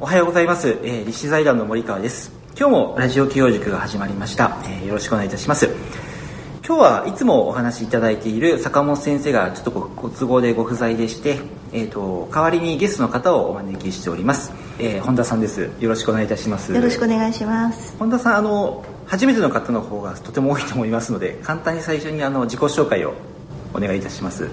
おはようございます、えー、立志財団の森川です。今日もラジオ起業塾が始まりました、えーよろしくお願いいたします。今日はいつもお話しいただいている坂本先生がちょっとごご都合でご不在でして、えー、と代わりにゲストの方をお招きしております、えー本田さんです。よろしくお願いいたします。よろしくお願いします。本田さんあの初めての方の方がとても多いと思いますので簡単に最初にあの自己紹介をお願いいたします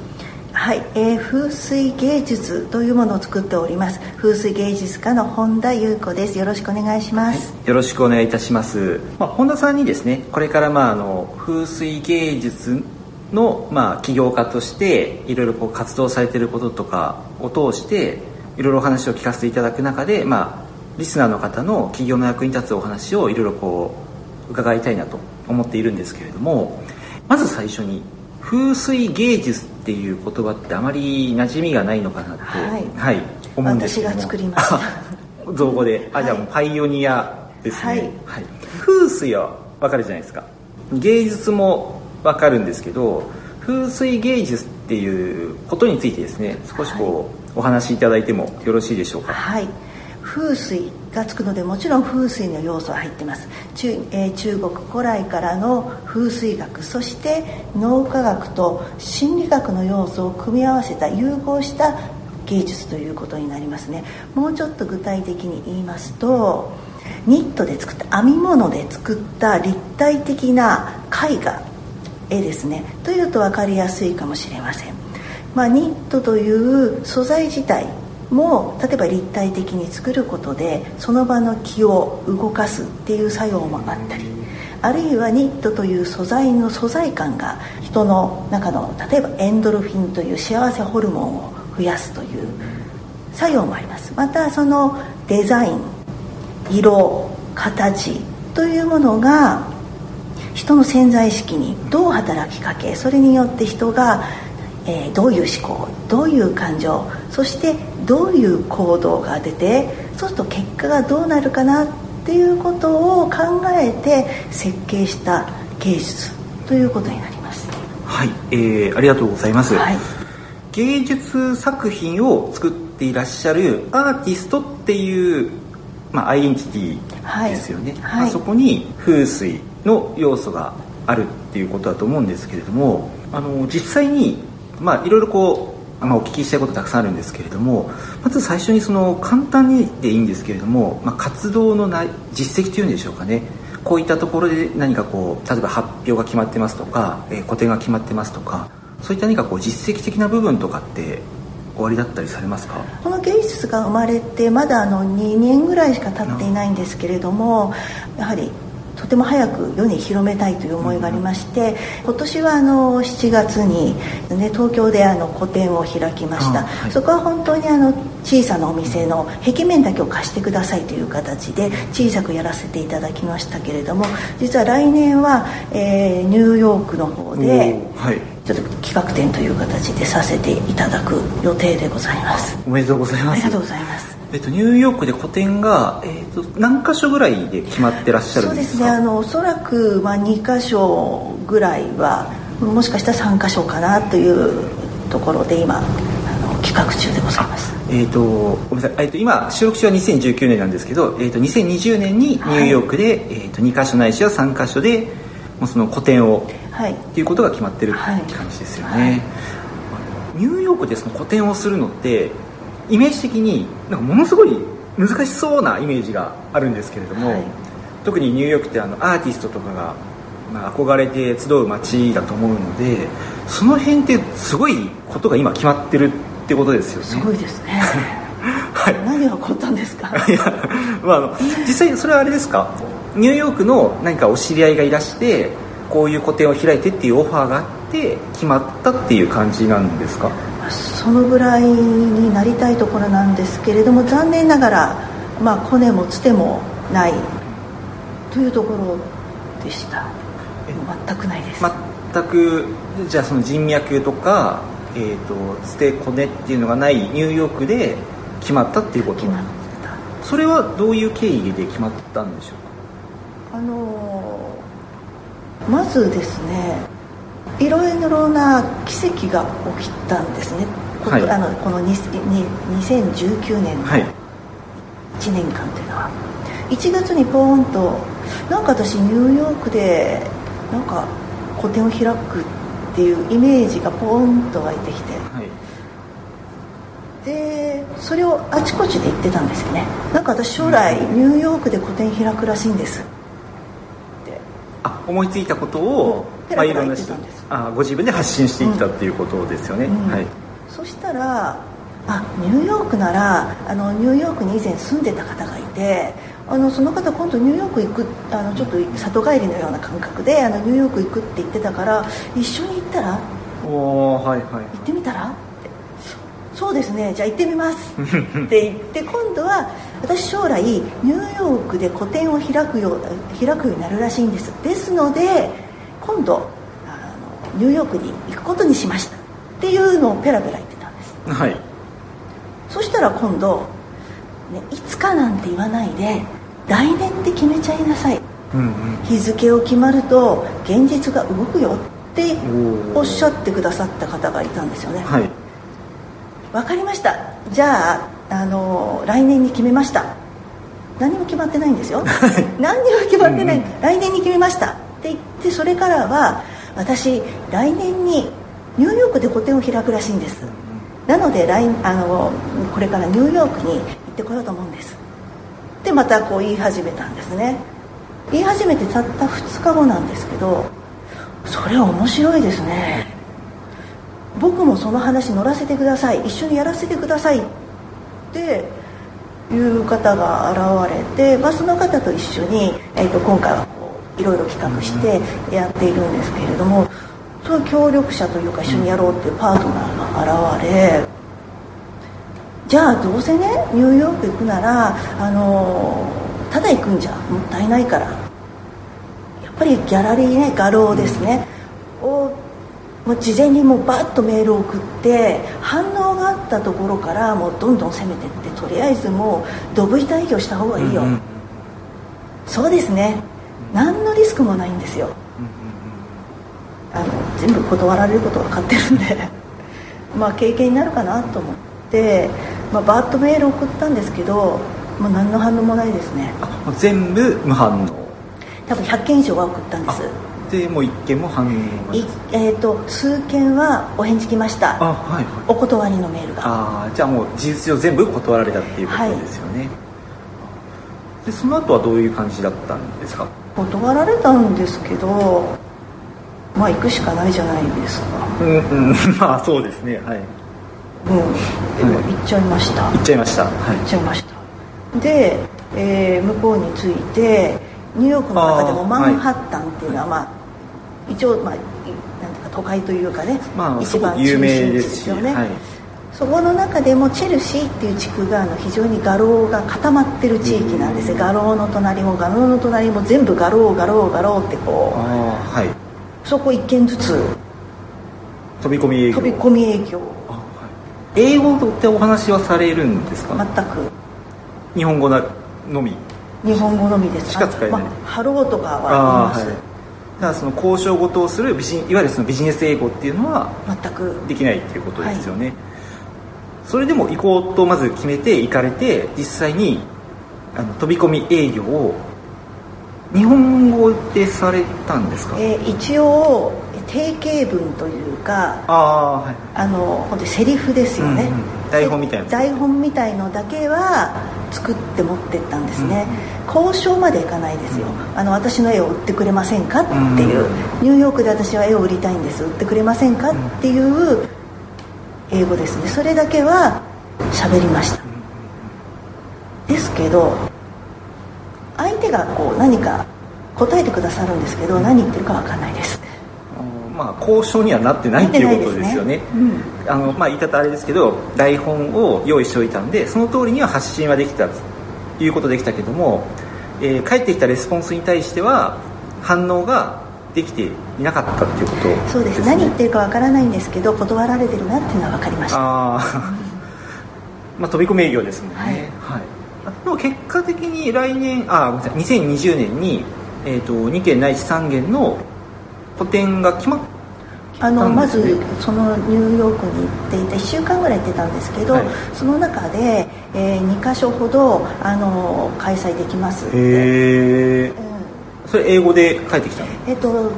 はい、えー風水芸術というものを作っております。風水芸術家の本田裕子です。よろしくお願いします。よろしくお願いいたします、まあ、本田さんにですねこれからまああの風水芸術のまあ起業家としていろいろこう活動されていることとかを通していろいろお話を聞かせていただく中でまあリスナーの方の起業の役に立つお話をいろいろこう伺いたいなと思っているんですけれどもまず最初に風水芸術っていう言葉ってあまり馴染みがないのかなと、はい。思うんですけども。私が作りました。造語で、あはいじゃあもうパイオニアですね、はい。風水はわかるじゃないですか。芸術もわかるんですけど風水芸術っていうことについてですね少しこう、お話しいただいてもよろしいでしょうか？はい。風水がつくのでもちろん風水の要素は入ってます。中,、えー中国古来からの風水学そして脳科学と心理学の要素を組み合わせた融合した芸術ということになりますね。もうちょっと具体的に言いますとニットで作った編み物で作った立体的な絵画絵ですね。というと分かりやすいかもしれません。まあ、ニットという素材自体も例えば立体的に作ることでその場の気を動かすっていう作用もあったりあるいはニットという素材の素材感が人の中の例えばエンドルフィンという幸せホルモンを増やすという作用もあります。またそのデザイン色形というものが人の潜在意識にどう働きかけそれによって人が、えーどういう思考どういう感情そしてどういう行動が出てそうすると結果がどうなるかなっていうことを考えて設計した芸術ということになります。はい、えーありがとうございます、はい。芸術作品を作っていらっしゃるアーティストっていう、まあ、アイデンティティですよね、はい。まあ、はい。そこに風水の要素があるっていうことだと思うんですけれどもあの実際に、まあ、いろいろこう、まあ、お聞きしたいことたくさんあるんですけれどもまず最初にその簡単にでいいんですけれども、まあ、活動のない実績というんでしょうかね。こういったところで何かこう例えば発表が決まってますとか、えー個展が決まってますとかそういった何かこう実績的な部分とかって終わりだったりされますか？この芸術が生まれてまだあの2年ぐらいしか経っていないんですけれどもやはりとても早く世に広めたいという思いがありまして今年はあの7月に、ね、東京であの個展を開きました、あはい。そこは本当にあの小さなお店の壁面だけを貸してくださいという形で小さくやらせていただきましたけれども実は来年は、えーニューヨークの方ではい。ちょっと企画展という形でさせていただく予定でございます。おめでとうございます。ありがとうございますえっと、ニューヨークで個展が、えっと、何箇所ぐらいで決まってらっしゃるそうんでか？ですすね。あのおそらく、まあ、2箇所ぐらいはもしかしたら3箇所かなというところで今あの企画中でございます。えっとごめんなさい、えっと、今収録中は2019年なんですけど、えっと、2020年にニューヨークで、えっと、2箇所ないしは3箇所でもうその個展をはい。っていうことが決まってるはい。って感じですよね、ニューヨークでその個展をするのってイメージ的になんかものすごい難しそうなイメージがあるんですけれども、はい。特にニューヨークってあのアーティストとかが、まあ、憧れて集う街だと思うのでその辺ってすごいことが今決まってるってことですよね。すごいですね。はい。何が起こったんですか？いや、まあ、あの実際それはあれですか？ニューヨークの何かお知り合いがいらしてこういう個展を開いてっていうオファーがあって決まったっていう感じなんですか？そのぐらいになりたいところなんですけれども残念ながら、まあ、コネもつてもない。というところでした。全くないです、全くじゃあその人脈とか、えー、とつてこねっていうのがないニューヨークで決まったっていうこと？決まった。それはどういう経緯で決まったんでしょう？あのーまずですねいろいろな奇跡が起きたんですね、こはい。あのこのにに2019年のかはい。1年間というのは。1月にポーンとなんか私ニューヨークでなんか個展を開くっていうイメージがポーンと湧いてきて、はい、でそれをあちこちで言ってたんですよね。なんか私将来ニューヨークで個展開くらしいんです。って。あ思いついたことを、まあ、いろんな人あご自分で発信していったっていうことですよね、うんうん、はい、そしたらあニューヨークならあのニューヨークに以前住んでた方がいてあのその方今度ニューヨーク行くあのちょっと里帰りのような感覚であのニューヨーク行くって言ってたから一緒に行ったら？おはいはい、行ってみたら？ってそうですねじゃあ行ってみます。って言って今度は私将来ニューヨークで個展を開くよう開くようになるらしいんです。ですので今度あのニューヨークに行くことにしましたっていうのをペラペラ言ってたんです。はい。そしたら今度、ね、いつかなんて言わないで来年って決めちゃいなさい、うんうん、日付を決まると現実が動くよっておっしゃってくださった方がいたんですよね。はい。分かりました。じゃああの来年に決めました。何も決まってないんですよ。何にも決まってない、うんうん、来年に決めました。って言ってそれからは私来年にニューヨークで個展を開くらしいんです。なので来あのこれからニューヨークに行ってこようと思うんです。でまたこう言い始めたんですね。言い始めてたった2日後なんですけどそれ面白いですね。僕もその話乗らせてください。一緒にやらせてくださいっていう方が現れて、まあ、その方と一緒に、えーと、今回はこういろいろ企画してやっているんですけれどもそういう協力者というか一緒にやろうっていうパートナーが現れじゃあどうせねニューヨーク行くならあのただ行くんじゃもったいないから。やっぱりギャラリーね画廊ですね、をもう事前にもうバッとメールを送って反応があったところからもうどんどん攻めてってとりあえずもうドブ板営業した方がいいよ、うんうん、そうですね。何のリスクもないんですよ、あの全部断られること分かってるんで。まあ経験になるかなと思って、まあ、バッとメール送ったんですけどもう何の反応もないですね。全部無反応。多分100件以上は送ったんです。でもう1件も反応えーと、数件はお返事来ました。あ、はいはい、お断りのメールが。あじゃあもう事実上全部断られたっていうことですよね、はい、でその後はどういう感じだったんですか？断られたんですけどまあ行くしかないじゃないですか。うんうん。まあそうですね。はい。うん。でも行っちゃいました、行っちゃいました、はい、行っちゃいました。で、えー、向こうに着いてニューヨークの中でもマンハッタンっていうのは、まあ、一応、まあ、なんていうか都会というかね、まあ、一番有名ですよね、はい、そこの中でもチェルシーっていう地区があの非常に画廊が固まってる地域なんですよ。画廊の隣も画廊の隣も全部画廊画廊画廊ってこう、はい、そこ一軒ずつ。飛び込み営業。飛び込み営業、はい、英語ってお話はされるんですか？全く。日本語のみ？日本語のみです。しか使えない、まあ、ハローとかは言います、はい、だからその交渉事をするビジいわゆるそのビジネス英語っていうのは全く。できないっていうことですよね、はい、それでも行こうとまず決めて行かれて実際にあの飛び込み営業を日本語でされたんですか、えー、一応定型文というかあ、はい、あの本当にセリフですよね、うんうん。台本みたいな。台本みたいのだけは作って持ってったんですね、うん、交渉までいかないですよ、あの私の絵を売ってくれませんかっていう、ニューヨークで私は絵を売りたいんです。売ってくれませんかっていう英語ですね。それだけは喋りました。ですけど相手がこう何か答えてくださるんですけど何言ってるか分かんないです。まあ、交渉にはなってないっていうことですよね、ねうん、あのまあ、言い方あれですけど台本を用意しておいたんでその通りには発信はできたということできたけども、えー、返ってきたレスポンスに対しては反応ができていなかったっていうこと、ね、そうです。何言ってるかわからないんですけど断られてるなっていうのは分かりました。ああ まあ飛び込み営業ですもんね、はい、はい、でも結果的に来年あごめんなさい2020年に、えーと、と2件ないし3件の個展が決まあの、まずそのニューヨークに行っていて1週間ぐらい行ってたんですけど、はい、その中で、えー、2か所ほどあの開催できますって。へえ、うん、それ英語で帰ってきたの？えっと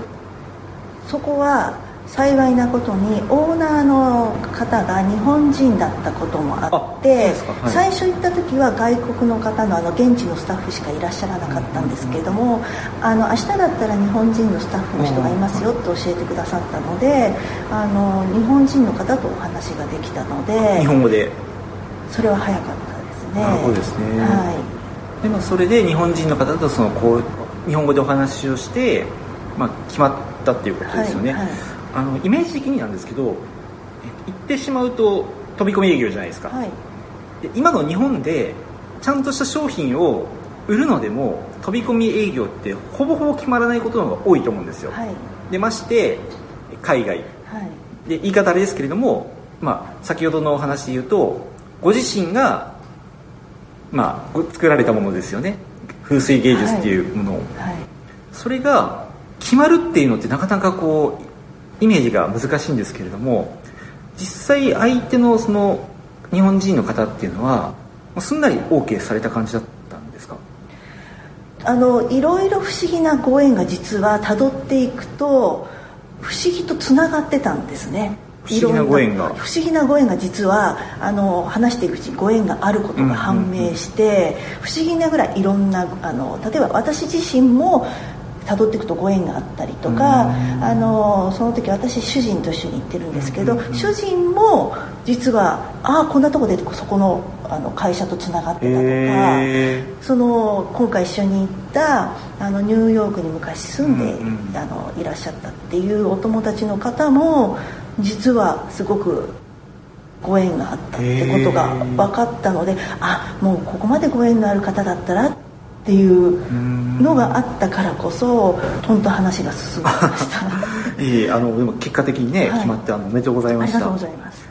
そこは幸いなことにオーナーの方が日本人だったこともあって、はい、最初行った時は外国の方のあの現地のスタッフしかいらっしゃらなかったんですけれども、あの明日だったら日本人のスタッフの人がいますよって教えてくださったのであの日本人の方とお話ができたので日本語で。それは早かったですね。なるほどですね、はい、でもそれで日本人の方とそのこう日本語でお話をして、まあ、決まったっていうことですよね、はいはいあのイメージ的になんですけど行ってしまうと飛び込み営業じゃないですか、はい、で今の日本でちゃんとした商品を売るのでも飛び込み営業ってほぼほぼ決まらないことの方が多いと思うんですよ、はい、でまして海外、はい、で言い方あれですけれども、まあ、先ほどのお話で言うとご自身が、まあ、作られたものですよね。風水芸術っていうものを、はい、それが決まるっていうのってなかなかこうイメージが難しいんですけれども実際相手のその日本人の方っていうのはすんなり OK された感じだったんですか？あのいろいろ不思議なご縁が実はたどっていくと不思議とつながってたんですね。不思議なご縁が。不思議なご縁が実はあの話していくうちにご縁があることが判明して、不思議なぐらいいろんなあの例えば私自身もたどっていくとご縁があったりとかあのその時私主人と一緒に行ってるんですけど主人も実はああこんなとこでそこのあの会社とつながってたとか、えー、その今回一緒に行ったあのニューヨークに昔住んで、うんうん、あのいらっしゃったっていうお友達の方も実はすごくご縁があったってことが分かったので、えー、あもうここまでご縁のある方だったらっていうのがあったからこそとんと話が進みました。ええあのでも結果的にね、はい、決まってあのおめでとうございました。ありがとうございます。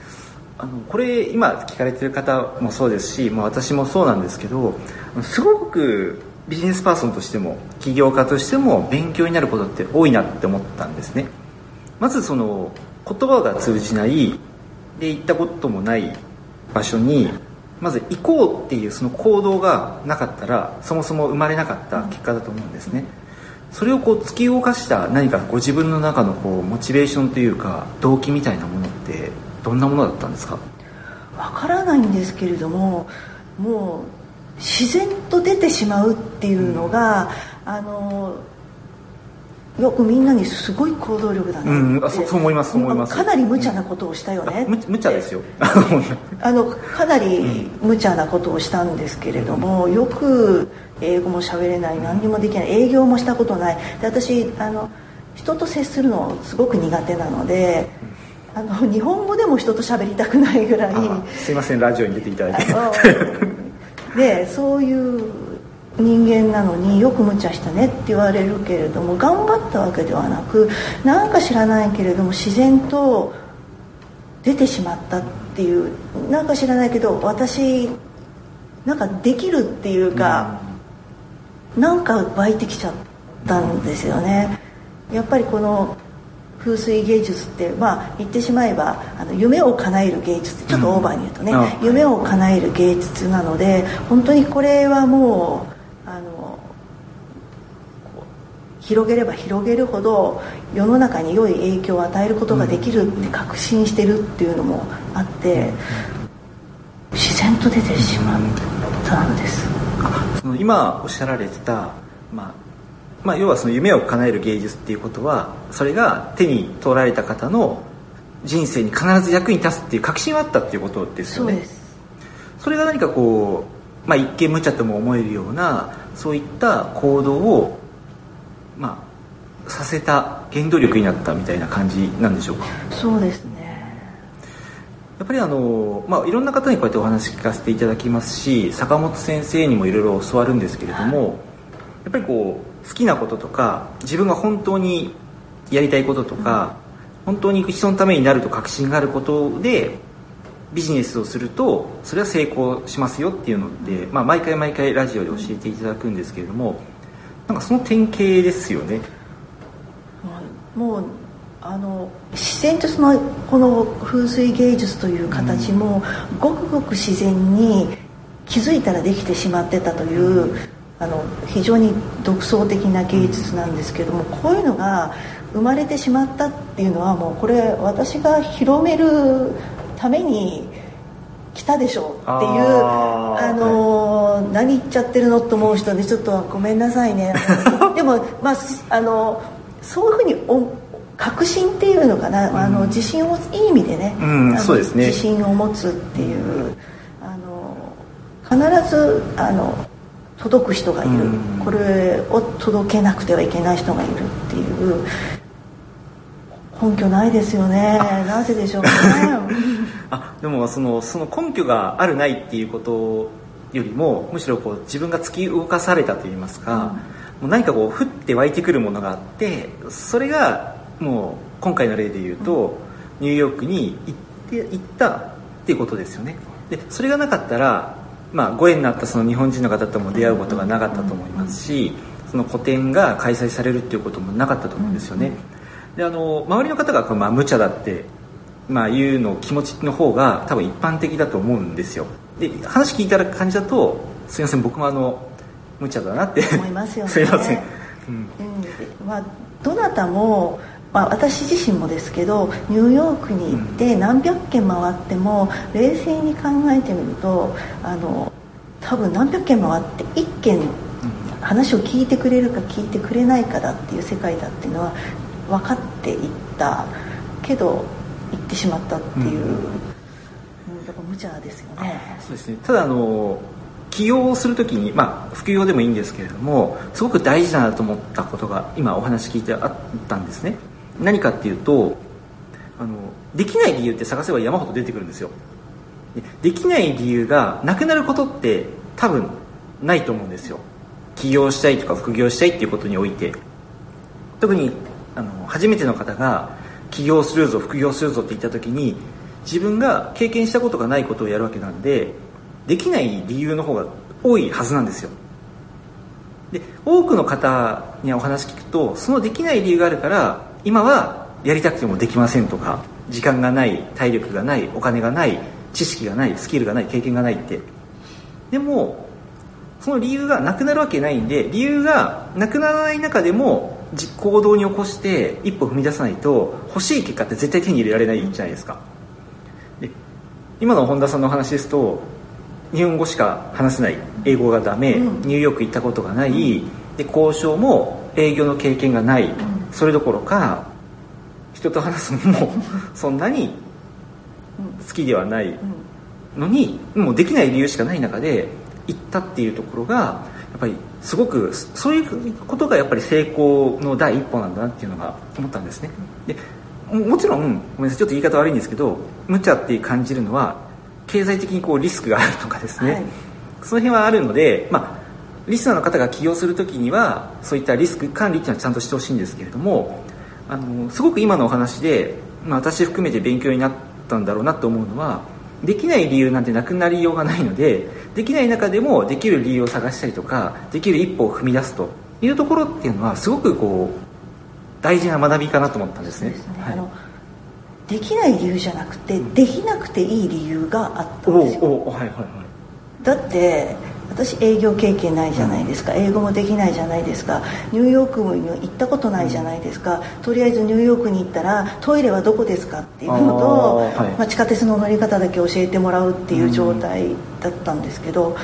あのこれ今聞かれてる方もそうですし、まあ、私もそうなんですけどすごくビジネスパーソンとしても起業家としても勉強になることって多いなって思ったんですね。まずその言葉が通じないで行ったこともない場所にまず行こうっていうその行動がなかったらそもそも生まれなかった結果だと思うんですね。それをこう突き動かした何かご自分の中のこうモチベーションというか動機みたいなものってどんなものだったんですか？わからないんですけれどももう自然と出てしまうっていうのが、うん、あのよくみんなにすごい行動力だな。うん、あそう思います思います。かなり無茶なことをしたよね、うん、無茶ですよ。あのかなり無茶なことをしたんですけれども、うん、よく英語も喋れない何にもできない営業もしたことない。で私あの人と接するのすごく苦手なので、あの日本語でも人と喋りたくないぐらい。すいませんラジオに出ていただいて。でそういう人間なのによく無茶したねって言われるけれども頑張ったわけではなくなんか知らないけれども自然と出てしまったっていうなんか知らないけど私なんかできるっていうか、うん、なんか湧いてきちゃったんですよね。やっぱりこの風水芸術ってまあ言ってしまえばあの夢を叶える芸術ちょっとオーバーに言うとね、うん、夢を叶える芸術なので本当にこれはもう広げれば広げるほど世の中に良い影響を与えることができるって確信してるっていうのもあって自然と出てしまったんです。その今おっしゃられてた、まあ、まあ要はその夢を叶える芸術っていうことはそれが手に取られた方の人生に必ず役に立つっていう確信はあったっていうことですよね。それが何かこう、まあ、一見無茶とも思えるようなそういった行動をまあさせた原動力になったみたいな感じなんでしょうか？そうですね。やっぱりあの、まあ、いろんな方にこうやってお話聞かせていただきますし坂本先生にもいろいろ教わるんですけれども、はい、やっぱりこう好きなこととか自分が本当にやりたいこととか、うん、本当に人のためになると確信があることでビジネスをするとそれは成功しますよっていうので、まあ、毎回毎回ラジオで教えていただくんですけれども、なんかその典型ですよね。もうあの自然とそのこの風水芸術という形も、ごくごく自然に気づいたらできてしまってたという、あの非常に独創的な芸術なんですけどもこういうのが生まれてしまったっていうのはもうこれ私が広めるために来たでしょうっていうあの、何言っちゃってるのと思う人でちょっとごめんなさいね。でもまああのそういうふうにお確信っていうのかな、うん、あの自信をいい意味でね,、うんそうですね。自信を持つっていう、あの必ずあの届く人がいる、うん、これを届けなくてはいけない人がいるっていう根拠ないですよね。なぜでしょうかねあでもそのその根拠があるないっていうことよりもむしろこう自分が突き動かされたといいますか、うん、もう何かこう降って湧いてくるものがあってそれがもう今回の例で言うと、うん、ニューヨークに行って行ったっていうことですよね。でそれがなかったら、まあ、ご縁になったその日本人の方とも出会うことがなかったと思いますし、その個展が開催されるっていうこともなかったと思うんですよね、であの周りの方が、まあ、無茶だってまあ、いうの気持ちの方が多分一般的だと思うんですよ。で話聞いた感じだとすいません僕もあの無茶だなって。思いますよね。すいません、うん、まあ、どなたも、まあ、私自身もですけどニューヨークに行って何百件回っても、冷静に考えてみるとあの多分何百件回って1件話を聞いてくれるか聞いてくれないかだっていう世界だっていうのは分かっていったけど行ってしまったっていう、うん、だから無茶ですよね。そうですね。ただあの起用するときに、まあ、副業でもいいんですけれどもすごく大事だなと思ったことが今お話聞いてあったんですね。何かっていうとあのできない理由って探せば山ほど出てくるんですよ。できない理由がなくなることって多分ないと思うんですよ。起業したいとか副業したいっていうことにおいて。特にあの初めての方が起業するぞ副業するぞって言った時に自分が経験したことがないことをやるわけなんでできない理由の方が多いはずなんですよ。で多くの方にお話聞くとそのできない理由があるから今はやりたくてもできませんとか時間がない体力がないお金がない知識がないスキルがない経験がないって。でもその理由がなくなるわけないんで理由がなくならない中でも行動に起こして一歩踏み出さないと欲しい結果って絶対手に入れられないじゃないですか。で今の本田さんの話ですと日本語しか話せない。英語がダメ、うん、ニューヨーク行ったことがない、うん、で交渉も営業の経験がない、うん、それどころか人と話すのも そんなに好きではないのにもうできない理由しかない中で行ったっていうところがやっぱりすごくそういうことがやっぱり成功の第一歩なんだなっていうのが思ったんですね。でもちろんごめんなさいちょっと言い方悪いんですけど無茶って感じるのは経済的にこうリスクがあるとかですね、はい、その辺はあるのでまあリスナーの方が起業する時にはそういったリスク管理っていうのはちゃんとしてほしいんですけれどもあのすごく今のお話で、まあ、私含めて勉強になったんだろうなと思うのはできない理由なんてなくなりようがないのでできない中でもできる理由を探したりとかできる一歩を踏み出すというところっていうのはすごくこう大事な学びかなと思ったんですね。ですねはい、あのできない理由じゃなくて、できなくていい理由があったんですよ。おおはいはいはい、だって私営業経験ないじゃないですか、英語もできないじゃないですか。ニューヨークに行ったことないじゃないですか、とりあえずニューヨークに行ったらトイレはどこですかっていうのと、はい、まあ、地下鉄の乗り方だけ教えてもらうっていう状態だったんですけど、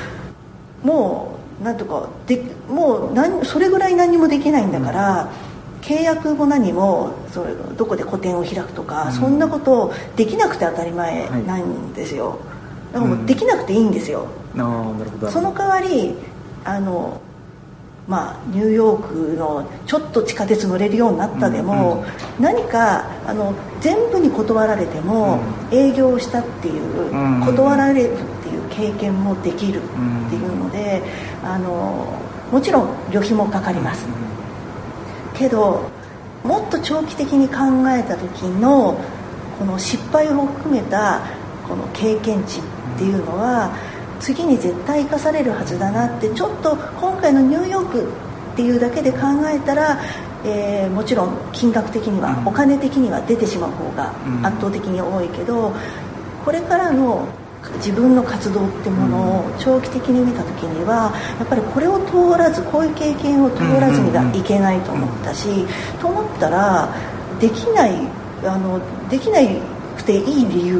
もうなんとかでもう何それぐらい何もできないんだから、契約も何もそれどこで個展を開くとか、そんなことできなくて当たり前なんですよ、だからもうできなくていいんですよ、その代わりあのまあ、ニューヨークのちょっと地下鉄乗れるようになったでも、うん、何かあの全部に断られても、うん、営業したっていう、うん、断られるっていう経験もできるっていうので、あのもちろん旅費もかかります、けどもっと長期的に考えた時のこの失敗を含めたこの経験値っていうのは、次に絶対生かされるはずだなってちょっと今回のニューヨークっていうだけで考えたらえー、もちろん金額的には、お金的には出てしまう方が圧倒的に多いけど、これからの自分の活動ってものを長期的に見た時にはやっぱりこれを通らずこういう経験を通らずにはいけないと思ったし、と思ったらできないあのできないくていい理由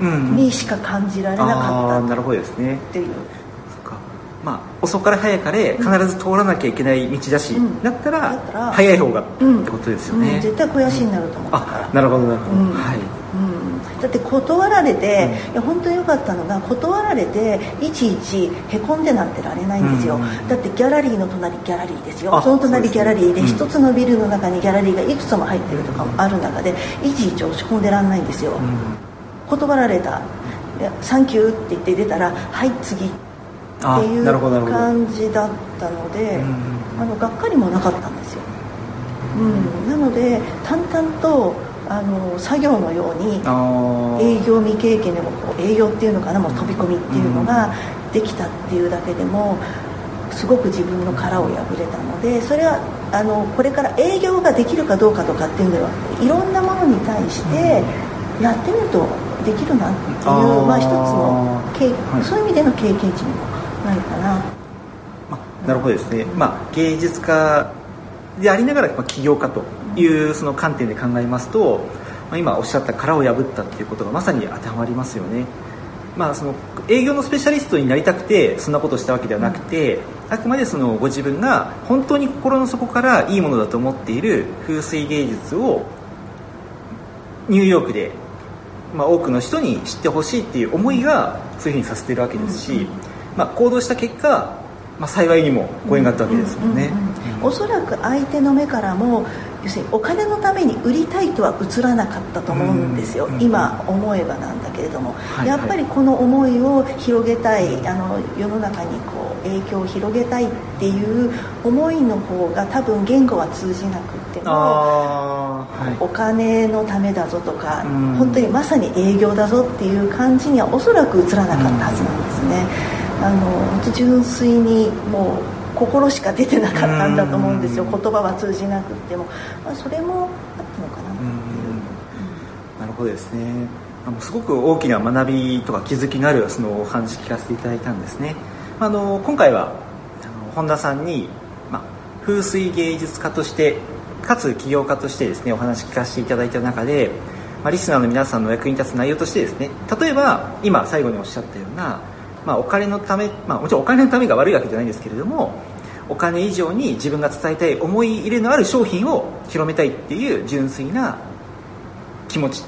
にしか感じられなかった。っていう。まあ、遅かれ早かれ必ず通らなきゃいけない道だし、うん、だったら早い方がってことですよね、うん、絶対肥やしになると思ったから、なるほどなるほど、はい。だって断られて、うん、いや本当に良かったのが断られていちいちへこんでなんてられないんですよ、うん、だってギャラリーの隣ギャラリーですよ。その隣ギャラリーで一、つのビルの中にギャラリーがいくつも入ってるとかもある中でいちいち落ち込んでらんないんですよ、断られた「サンキュー」って言って出たら「はい次」っていう感じだったのであのがっかりもなかったんですよ、うん、なので淡々とあの作業のように営業未経験でもこう営業っていうのかなもう飛び込みっていうのができたっていうだけでもすごく自分の殻を破れたのでそれはあのこれから営業ができるかどうかとかっていうのではなくていろんなものに対してやってみるとできるなっていうまあ、一つの経、はい、そういう意味での経験値にもなるかな。なるほどですね、まあ、芸術家でありながら、まあ、起業家というその観点で考えますと、まあ、今おっしゃった殻を破ったっていうことがまさに当てはまりますよね。まあ、その営業のスペシャリストになりたくてそんなことをしたわけではなくて、あくまでそのご自分が本当に心の底からいいものだと思っている風水芸術をニューヨークで、まあ、多くの人に知ってほしいっていう思いがそういうふうにさせてるわけですし、まあ、行動した結果、まあ、幸いにもご縁があったわけですもんね。おそらく相手の目からも要するにお金のために売りたいとは映らなかったと思うんですよ、今思えばなんだけれども、はいはい、やっぱりこの思いを広げたいあの世の中にこう影響を広げたいっていう思いの方が多分言語は通じなくても、はい、お金のためだぞとか、本当にまさに営業だぞっていう感じにはおそらく映らなかったはずなんですね。あの純粋にもう心しか出てなかったんだと思うんですよ。言葉は通じなくても、まあ、それもあったのかなっていう。なるほどですね。あのすごく大きな学びとか気づきのあるそのお話聞かせていただいたんですね。あの今回はあの本田さんに、まあ、風水芸術家としてかつ起業家としてですねお話聞かせていただいた中で、まあ、リスナーの皆さんの役に立つ内容としてですね例えば今最後におっしゃったようなまあ、お金のため、まあ、もちろんお金のためが悪いわけじゃないんですけれどもお金以上に自分が伝えたい思い入れのある商品を広めたいっていう純粋な気持ち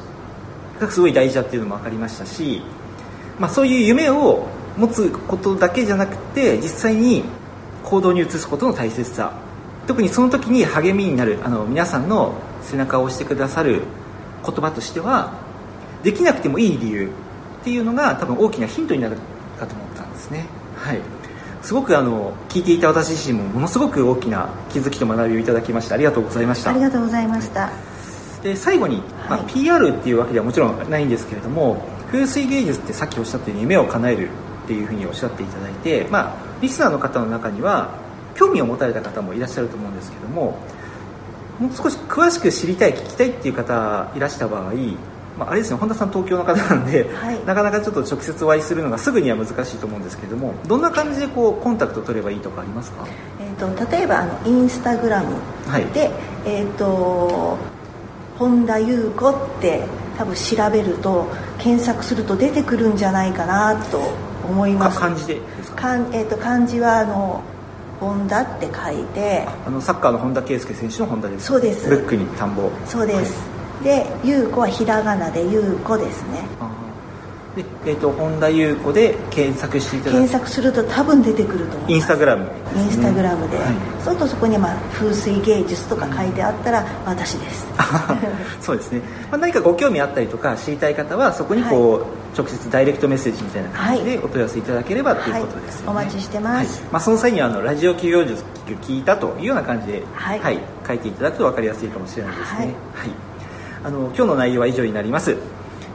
がすごい大事だっていうのも分かりましたし、まあ、そういう夢を持つことだけじゃなくて実際に行動に移すことの大切さ特にその時に励みになるあの皆さんの背中を押してくださる言葉としてはできなくてもいい理由っていうのが多分大きなヒントになるかと思ったんですね。はい。すごくあの聞いていた私自身もものすごく大きな気づきと学びをいただきましてありがとうございました。ありがとうございました、で最後に、まあ、PR っていうわけではもちろんないんですけれども風水芸術ってさっきおっしゃったように夢を叶えるっていうふうにおっしゃっていただいて、まあ、リスナーの方の中には興味を持たれた方もいらっしゃると思うんですけどももう少し詳しく知りたい聞きたいっていう方いらした場合まあ、あれですね本田さん東京の方なんで、はい、なかなかちょっと直接お会いするのがすぐには難しいと思うんですけれどもどんな感じでこうコンタクト取ればいいとかありますか、えーと、例えばあのインスタグラムで、はい、えーと、本田裕子って多分調べると検索すると出てくるんじゃないかなと思います。漢字でか？えーと、漢字はあの本田って書いて。あのサッカーの本田圭佑選手の本田ですそうです。ブックに田んぼ。そうです、はいで優子はひらがなで優子ですね。で、えーと、本田優子で検索していただ検索すると多分出てくると思います。インスタグラム、ね、インスタグラムで、はい、そうするとそこに、まあ、風水芸術とか書いてあったら私です。そうですね、まあ、何かご興味あったりとか知りたい方はそこにこう、はい、直接ダイレクトメッセージみたいな感じでお問い合わせいただければということですよね、はい、お待ちしてます、まあ、その際にはあのラジオ企業術聞いたというような感じで、はい。書いていただくと分かりやすいかもしれないですね。はいあの今日の内容は以上になります、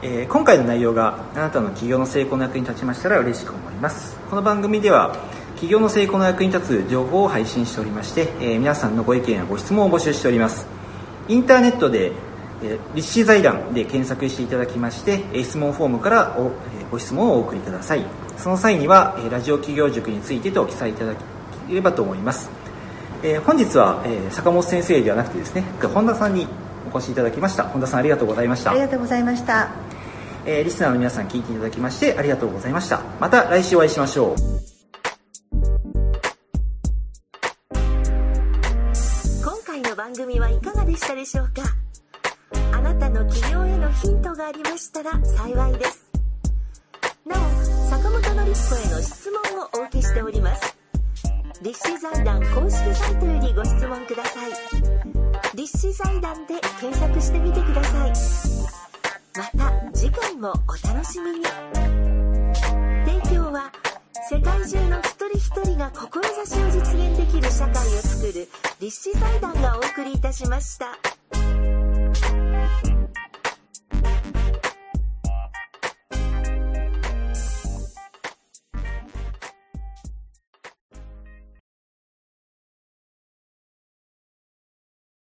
えー、今回の内容があなたの企業の成功の役に立ちましたら嬉しく思います。この番組では企業の成功の役に立つ情報を配信しておりまして、え皆さんのご意見やご質問を募集しております。インターネットでえ立志財団で検索していただきまして質問フォームからおご質問をお送りください。その際にはえラジオ企業塾についてと記載いただければと思います。え本日はえ坂本先生ではなくてですね本田さんにお越しいただきました。本田さんありがとうございました。ありがとうございました。えー、リスナーの皆さん聞いていただきましてありがとうございました。また来週お会いしましょう。今回の番組はいかがでしたでしょうか？あなたの起業へのヒントがありましたら幸いです。なお坂本典子への質問をお受けしております立志財団公式サイトよりご質問ください。立志財団で検索してみてください。また次回もお楽しみに。提供は世界中の一人一人が志を実現できる社会を作る立志財団がお送りいたしました。